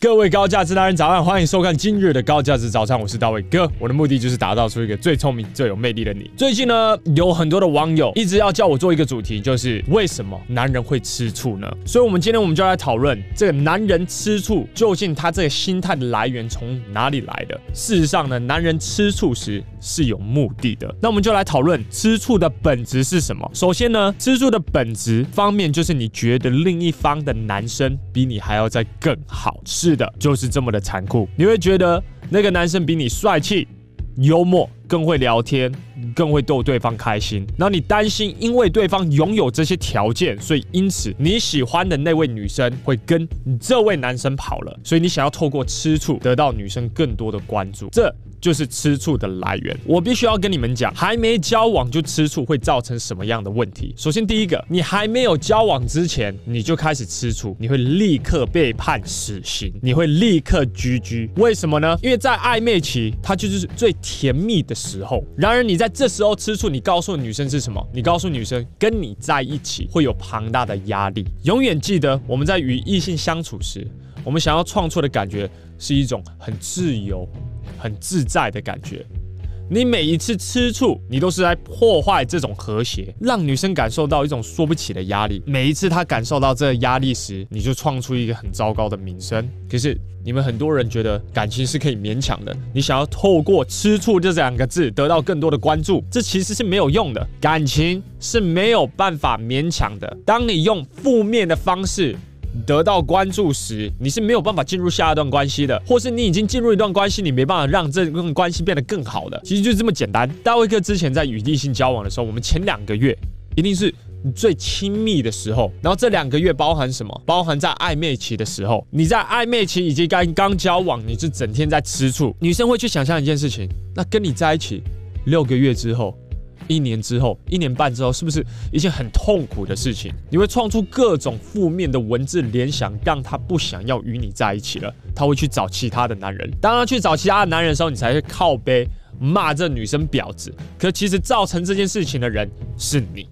各位高价值达人早安，欢迎收看今日的高价值早餐，我是大卫哥。我的目的就是打造出一个最聪明、最有魅力的你。最近呢，有很多的网友一直要叫我做一个主题，就是为什么男人会吃醋呢？所以，我们今天我们就来讨论这个男人吃醋究竟他这个心态的来源从哪里来的。事实上呢，男人吃醋时是有目的的。那我们就来讨论吃醋的本质是什么。首先呢，吃醋的本质方面就是你觉得另一方的男生比你还要再更好，吃。是的，就是这么的残酷。你会觉得那个男生比你帅气、幽默，更会聊天，更会逗对方开心。然后你担心，因为对方拥有这些条件，所以因此你喜欢的那位女生会跟这位男生跑了。所以你想要透过吃醋得到女生更多的关注。这。就是吃醋的来源。我必须要跟你们讲，还没交往就吃醋会造成什么样的问题？首先，第一个，你还没有交往之前你就开始吃醋，你会立刻被判死刑，你会立刻 GG。为什么呢？因为在暧昧期，它就是最甜蜜的时候。然而，你在这时候吃醋，你告诉女生是什么？你告诉女生，跟你在一起会有庞大的压力。永远记得，我们在与异性相处时，我们想要创作的感觉是一种很自由。很自在的感觉，你每一次吃醋，你都是在破坏这种和谐，让女生感受到一种说不起的压力。每一次她感受到这个压力时，你就创出一个很糟糕的名声。可是你们很多人觉得感情是可以勉强的，你想要透过吃醋这两个字得到更多的关注，这其实是没有用的。感情是没有办法勉强的。当你用负面的方式。得到关注时，你是没有办法进入下一段关系的，或是你已经进入一段关系，你没办法让这段关系变得更好的。其实就是这么简单。大卫哥之前在与异性交往的时候，我们前两个月一定是最亲密的时候，然后这两个月包含什么？包含在暧昧期的时候，你在暧昧期以及刚刚交往，你是整天在吃醋。女生会去想象一件事情，那跟你在一起六个月之后。一年之后，一年半之后，是不是一件很痛苦的事情？你会创出各种负面的文字联想，让他不想要与你在一起了。他会去找其他的男人。当他去找其他的男人的时候，你才会靠背骂这女生婊子。可其实造成这件事情的人是你，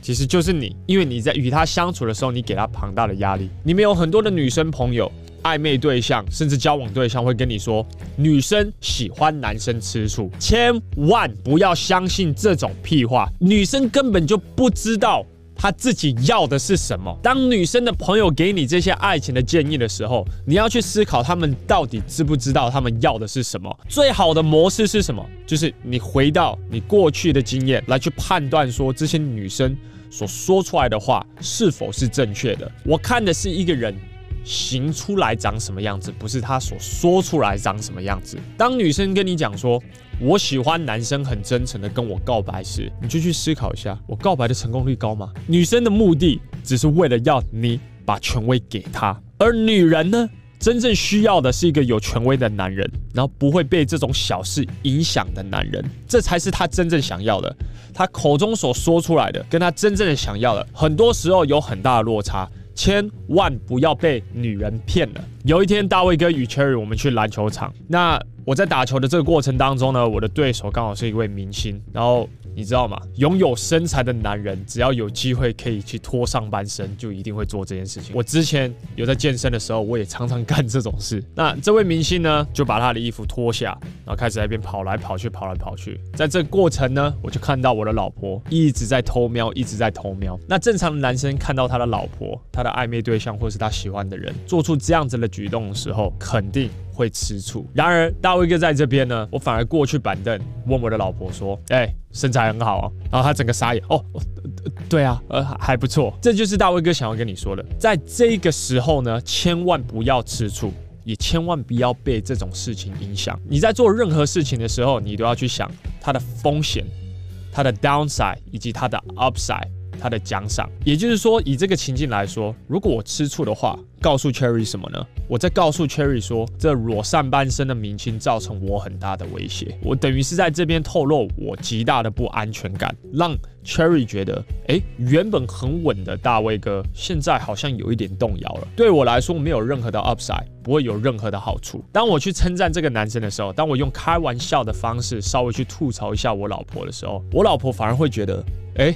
其实就是你，因为你在与他相处的时候，你给他庞大的压力。你们有很多的女生朋友。暧昧对象甚至交往对象会跟你说，女生喜欢男生吃醋，千万不要相信这种屁话。女生根本就不知道她自己要的是什么。当女生的朋友给你这些爱情的建议的时候，你要去思考他们到底知不知道他们要的是什么。最好的模式是什么？就是你回到你过去的经验来去判断说，这些女生所说出来的话是否是正确的。我看的是一个人。行出来长什么样子，不是他所说出来长什么样子。当女生跟你讲说“我喜欢男生很真诚的跟我告白”时，你就去思考一下：我告白的成功率高吗？女生的目的只是为了要你把权威给她，而女人呢，真正需要的是一个有权威的男人，然后不会被这种小事影响的男人，这才是她真正想要的。她口中所说出来的，跟她真正的想要的，很多时候有很大的落差。千万不要被女人骗了。有一天，大卫哥与 Cherry 我们去篮球场，那我在打球的这个过程当中呢，我的对手刚好是一位明星，然后。你知道吗？拥有身材的男人，只要有机会可以去脱上半身，就一定会做这件事情。我之前有在健身的时候，我也常常干这种事。那这位明星呢，就把他的衣服脱下，然后开始在那边跑来跑去，跑来跑去。在这过程呢，我就看到我的老婆一直在偷瞄，一直在偷瞄。那正常的男生看到他的老婆、他的暧昧对象或是他喜欢的人做出这样子的举动的时候，肯定会吃醋。然而大卫哥在这边呢，我反而过去板凳问我的老婆说：“哎、”身材很好啊，然后他整个傻眼哦，对啊，呃，还不错，这就是大卫哥想要跟你说的，在这个时候呢，千万不要吃醋，也千万不要被这种事情影响。你在做任何事情的时候，你都要去想它的风险、它的 downside 以及它的 upside。他的奖赏，也就是说，以这个情境来说，如果我吃醋的话，告诉 Cherry 什么呢？我在告诉 Cherry 说，这裸上半身的明星造成我很大的威胁。我等于是在这边透露我极大的不安全感，让 Cherry 觉得，哎，原本很稳的大卫哥，现在好像有一点动摇了。对我来说，没有任何的 upside，不会有任何的好处。当我去称赞这个男生的时候，当我用开玩笑的方式稍微去吐槽一下我老婆的时候，我老婆反而会觉得，哎。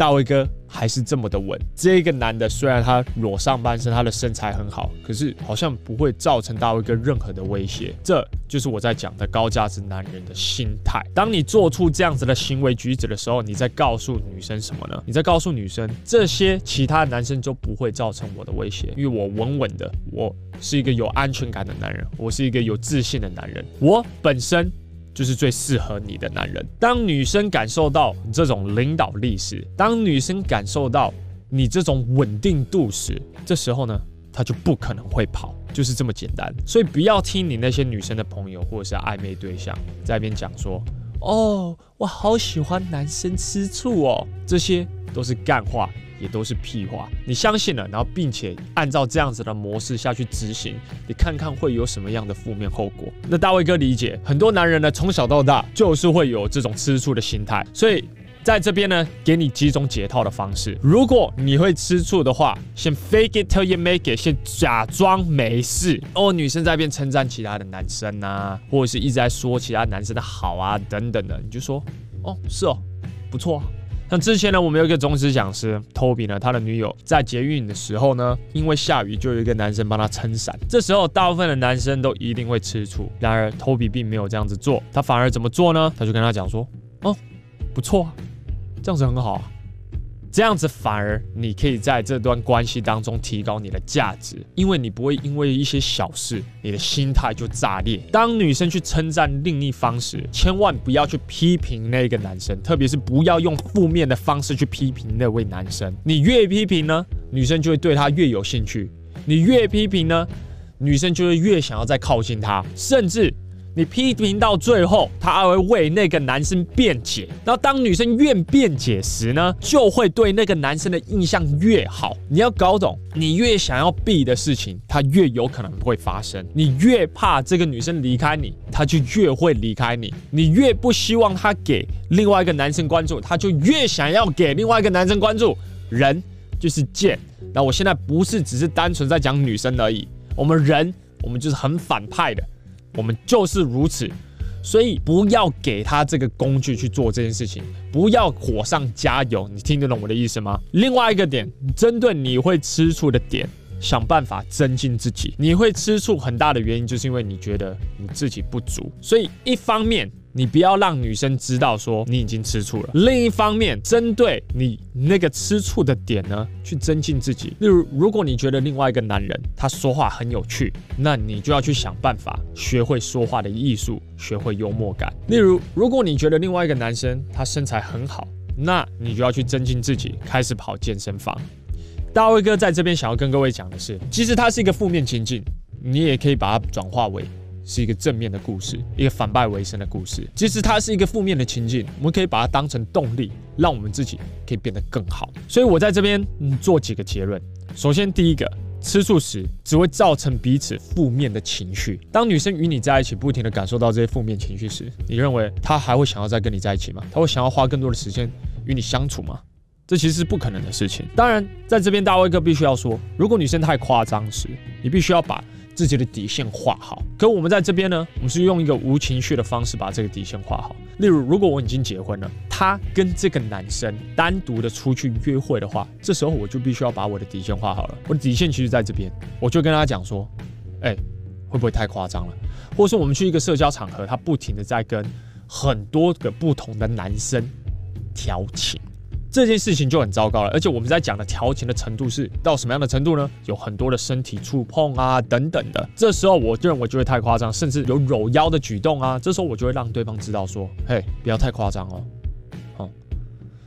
大卫哥还是这么的稳。这个男的虽然他裸上半身，他的身材很好，可是好像不会造成大卫哥任何的威胁。这就是我在讲的高价值男人的心态。当你做出这样子的行为举止的时候，你在告诉女生什么呢？你在告诉女生，这些其他男生都不会造成我的威胁，因为我稳稳的，我是一个有安全感的男人，我是一个有自信的男人，我本身。就是最适合你的男人。当女生感受到这种领导力时，当女生感受到你这种稳定度时，这时候呢，她就不可能会跑，就是这么简单。所以不要听你那些女生的朋友或者是暧昧对象在那边讲说：“哦，我好喜欢男生吃醋哦。”这些都是干话。也都是屁话，你相信了，然后并且按照这样子的模式下去执行，你看看会有什么样的负面后果？那大卫哥理解，很多男人呢从小到大就是会有这种吃醋的心态，所以在这边呢给你几种解套的方式。如果你会吃醋的话，先 fake it till you make it，先假装没事哦。女生在边称赞其他的男生啊，或者是一直在说其他男生的好啊等等的，你就说哦是哦，不错啊。像之前呢，我们有一个宗师讲师 Toby 呢，他的女友在捷运的时候呢，因为下雨，就有一个男生帮他撑伞。这时候，大部分的男生都一定会吃醋。然而，Toby 并没有这样子做，他反而怎么做呢？他就跟他讲说：“哦，不错啊，这样子很好啊。”这样子反而你可以在这段关系当中提高你的价值，因为你不会因为一些小事，你的心态就炸裂。当女生去称赞另一方时，千万不要去批评那个男生，特别是不要用负面的方式去批评那位男生。你越批评呢，女生就会对他越有兴趣；你越批评呢，女生就会越想要再靠近他，甚至。你批评到最后，他还会为那个男生辩解。然后当女生越辩解时呢，就会对那个男生的印象越好。你要搞懂，你越想要避的事情，它越有可能会发生。你越怕这个女生离开你，她就越会离开你。你越不希望她给另外一个男生关注，她就越想要给另外一个男生关注。人就是贱。那我现在不是只是单纯在讲女生而已，我们人，我们就是很反派的。我们就是如此，所以不要给他这个工具去做这件事情，不要火上加油。你听得懂我的意思吗？另外一个点，针对你会吃醋的点，想办法增进自己。你会吃醋很大的原因，就是因为你觉得你自己不足，所以一方面。你不要让女生知道说你已经吃醋了。另一方面，针对你那个吃醋的点呢，去增进自己。例如，如果你觉得另外一个男人他说话很有趣，那你就要去想办法学会说话的艺术，学会幽默感。例如，如果你觉得另外一个男生他身材很好，那你就要去增进自己，开始跑健身房。大卫哥在这边想要跟各位讲的是，其实它是一个负面情境，你也可以把它转化为。是一个正面的故事，一个反败为胜的故事。其实它是一个负面的情境，我们可以把它当成动力，让我们自己可以变得更好。所以我在这边嗯做几个结论。首先，第一个，吃醋时只会造成彼此负面的情绪。当女生与你在一起，不停地感受到这些负面情绪时，你认为她还会想要再跟你在一起吗？她会想要花更多的时间与你相处吗？这其实是不可能的事情。当然，在这边大卫哥必须要说，如果女生太夸张时，你必须要把。自己的底线画好，可我们在这边呢，我们是用一个无情绪的方式把这个底线画好。例如，如果我已经结婚了，他跟这个男生单独的出去约会的话，这时候我就必须要把我的底线画好了。我的底线其实在这边，我就跟他讲说，哎，会不会太夸张了？或者说我们去一个社交场合，他不停的在跟很多个不同的男生调情。这件事情就很糟糕了，而且我们在讲的调情的程度是到什么样的程度呢？有很多的身体触碰啊等等的，这时候我认为就会太夸张，甚至有搂腰的举动啊，这时候我就会让对方知道说，嘿，不要太夸张哦，哦，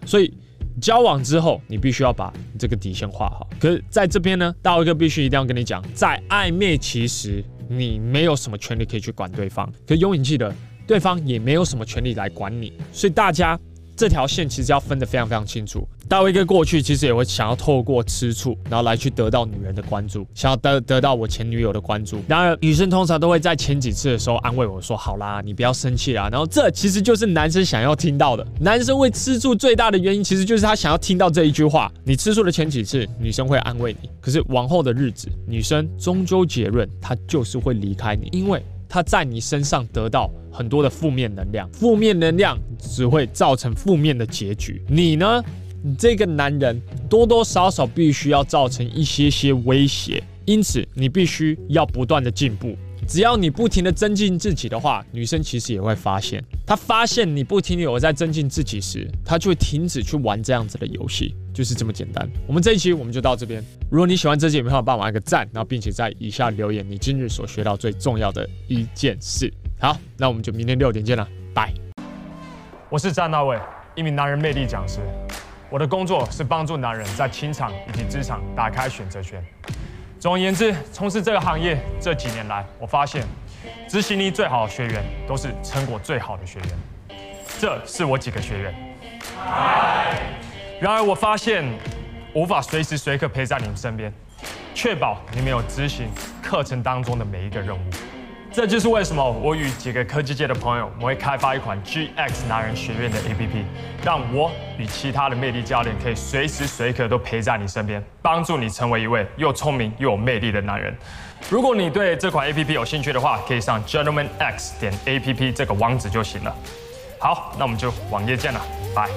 所以交往之后你必须要把这个底线画好。可是在这边呢，大卫哥必须一定要跟你讲，在暧昧期时你没有什么权利可以去管对方，可永远记得对方也没有什么权利来管你，所以大家。这条线其实要分得非常非常清楚。大卫哥过去其实也会想要透过吃醋，然后来去得到女人的关注，想要得得到我前女友的关注。然而女生通常都会在前几次的时候安慰我说：“好啦，你不要生气啦。”然后这其实就是男生想要听到的。男生会吃醋最大的原因，其实就是他想要听到这一句话。你吃醋的前几次，女生会安慰你，可是往后的日子，女生终究结论，她就是会离开你，因为。他在你身上得到很多的负面能量，负面能量只会造成负面的结局。你呢，你这个男人多多少少必须要造成一些些威胁，因此你必须要不断的进步。只要你不停的增进自己的话，女生其实也会发现。她发现你不停的有在增进自己时，她就会停止去玩这样子的游戏，就是这么简单。我们这一期我们就到这边。如果你喜欢这期影片的话，帮我按个赞，然后并且在以下留言你今日所学到最重要的一件事。好，那我们就明天六点见了，拜。我是詹大卫，一名男人魅力讲师。我的工作是帮助男人在情场以及职场打开选择权。总而言之，从事这个行业这几年来，我发现执行力最好的学员都是成果最好的学员。这是我几个学员。然而，我发现无法随时随刻陪在你们身边，确保你们有执行课程当中的每一个任务。这就是为什么我与几个科技界的朋友，我们会开发一款 GX 男人学院的 APP，让我与其他的魅力教练可以随时随刻都陪在你身边，帮助你成为一位又聪明又有魅力的男人。如果你对这款 APP 有兴趣的话，可以上 gentlemanx 点 APP 这个网址就行了。好，那我们就网页见了，拜。